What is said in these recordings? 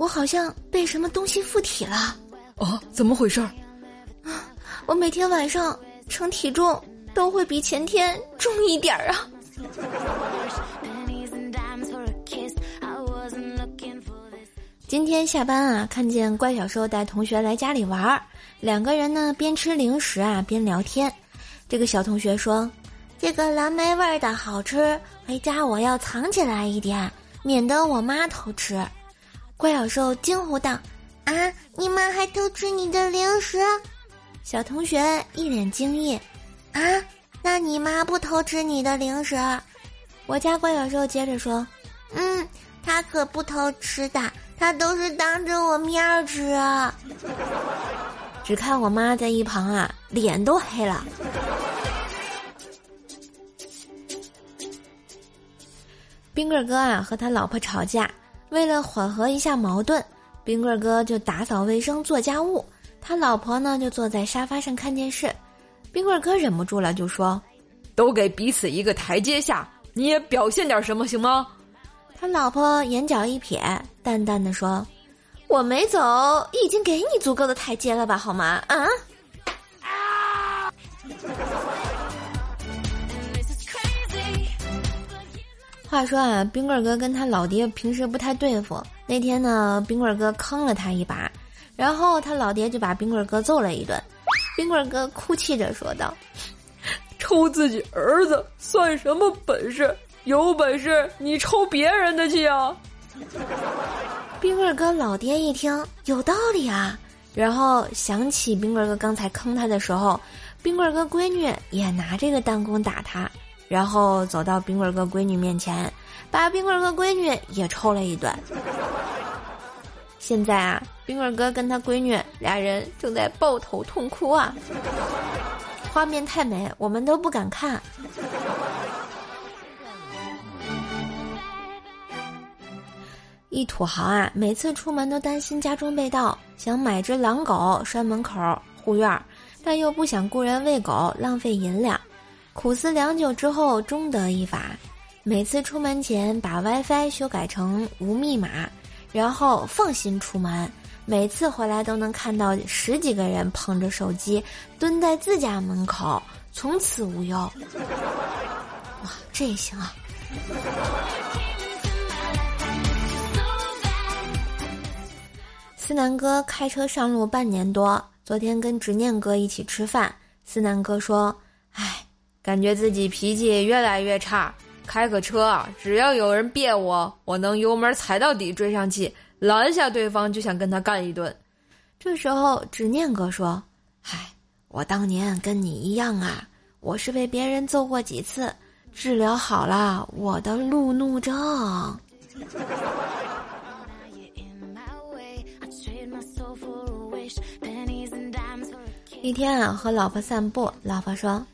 我好像被什么东西附体了。啊，怎么回事？啊，我每天晚上称体重都会比前天重一点儿啊。今天下班啊，看见怪小兽带同学来家里玩儿，两个人呢边吃零食啊边聊天。这个小同学说：“这个蓝莓味儿的好吃，回家我要藏起来一点，免得我妈偷吃。”怪小兽惊呼道：“啊，你妈还偷吃你的零食？”小同学一脸惊异：“啊，那你妈不偷吃你的零食？”我家怪小兽接着说：“嗯，他可不偷吃的。”他都是当着我面儿吃啊！只看我妈在一旁啊，脸都黑了。冰棍哥啊和他老婆吵架，为了缓和一下矛盾，冰棍哥就打扫卫生做家务，他老婆呢就坐在沙发上看电视。冰棍哥忍不住了，就说：“都给彼此一个台阶下，你也表现点什么行吗？”他老婆眼角一撇，淡淡的说：“我没走，已经给你足够的台阶了吧？好吗？啊啊！”话说啊，冰棍哥跟他老爹平时不太对付。那天呢，冰棍哥坑了他一把，然后他老爹就把冰棍哥揍了一顿。冰棍哥哭泣着说道：“抽自己儿子算什么本事？”有本事你抽别人的去啊！冰棍哥老爹一听有道理啊，然后想起冰棍哥刚才坑他的时候，冰棍哥闺女也拿这个弹弓打他，然后走到冰棍哥闺女面前，把冰棍哥闺女也抽了一顿。现在啊，冰棍哥跟他闺女俩人正在抱头痛哭啊，画面太美，我们都不敢看。一土豪啊，每次出门都担心家中被盗，想买只狼狗拴门口护院，但又不想雇人喂狗浪费银两。苦思良久之后，终得一法：每次出门前把 WiFi 修改成无密码，然后放心出门。每次回来都能看到十几个人捧着手机蹲在自家门口，从此无忧。哇，这也行啊！思南哥开车上路半年多，昨天跟执念哥一起吃饭。思南哥说：“，感觉自己脾气越来越差，开个车啊，只要有人别我，我能油门踩到底追上去，拦下对方就想跟他干一顿。”这时候执念哥说：“嗨，我当年跟你一样啊，我是被别人揍过几次，治疗好了我的路怒症。” 一天啊，和老婆散步，老婆说：“，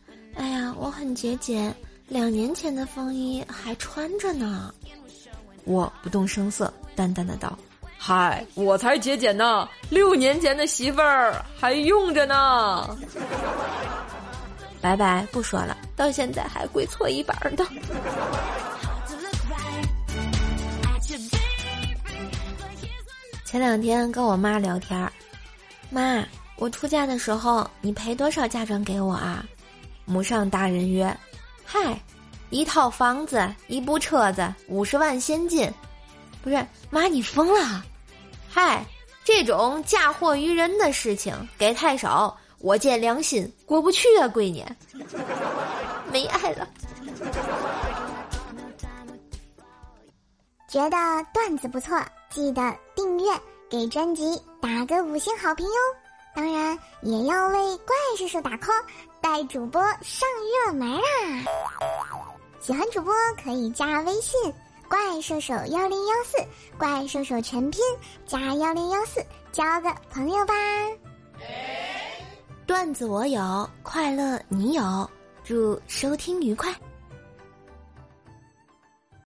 我很节俭，两年前的风衣还穿着呢。”我不动声色，淡淡的道：“嗨，我才节俭呢，六年前的媳妇儿还用着呢。”拜拜，不说了，到现在还跪搓衣板呢。前两天跟我妈聊天儿，妈。我出嫁的时候，你赔多少嫁妆给我啊？母上大人曰：“嗨，一套房子，一部车子，五十万现金。”不是妈，你疯了？嗨，这种嫁祸于人的事情给太少，我见良心过不去啊，闺女。没爱了。觉得段子不错，记得订阅，给专辑打个五星好评哟。当然也要为怪叔叔打 call，带主播上热门啦！喜欢主播可以加微信“怪兽手幺零幺四”，怪兽手全拼加幺零幺四，交个朋友吧。段子我有，快乐你有，祝收听愉快。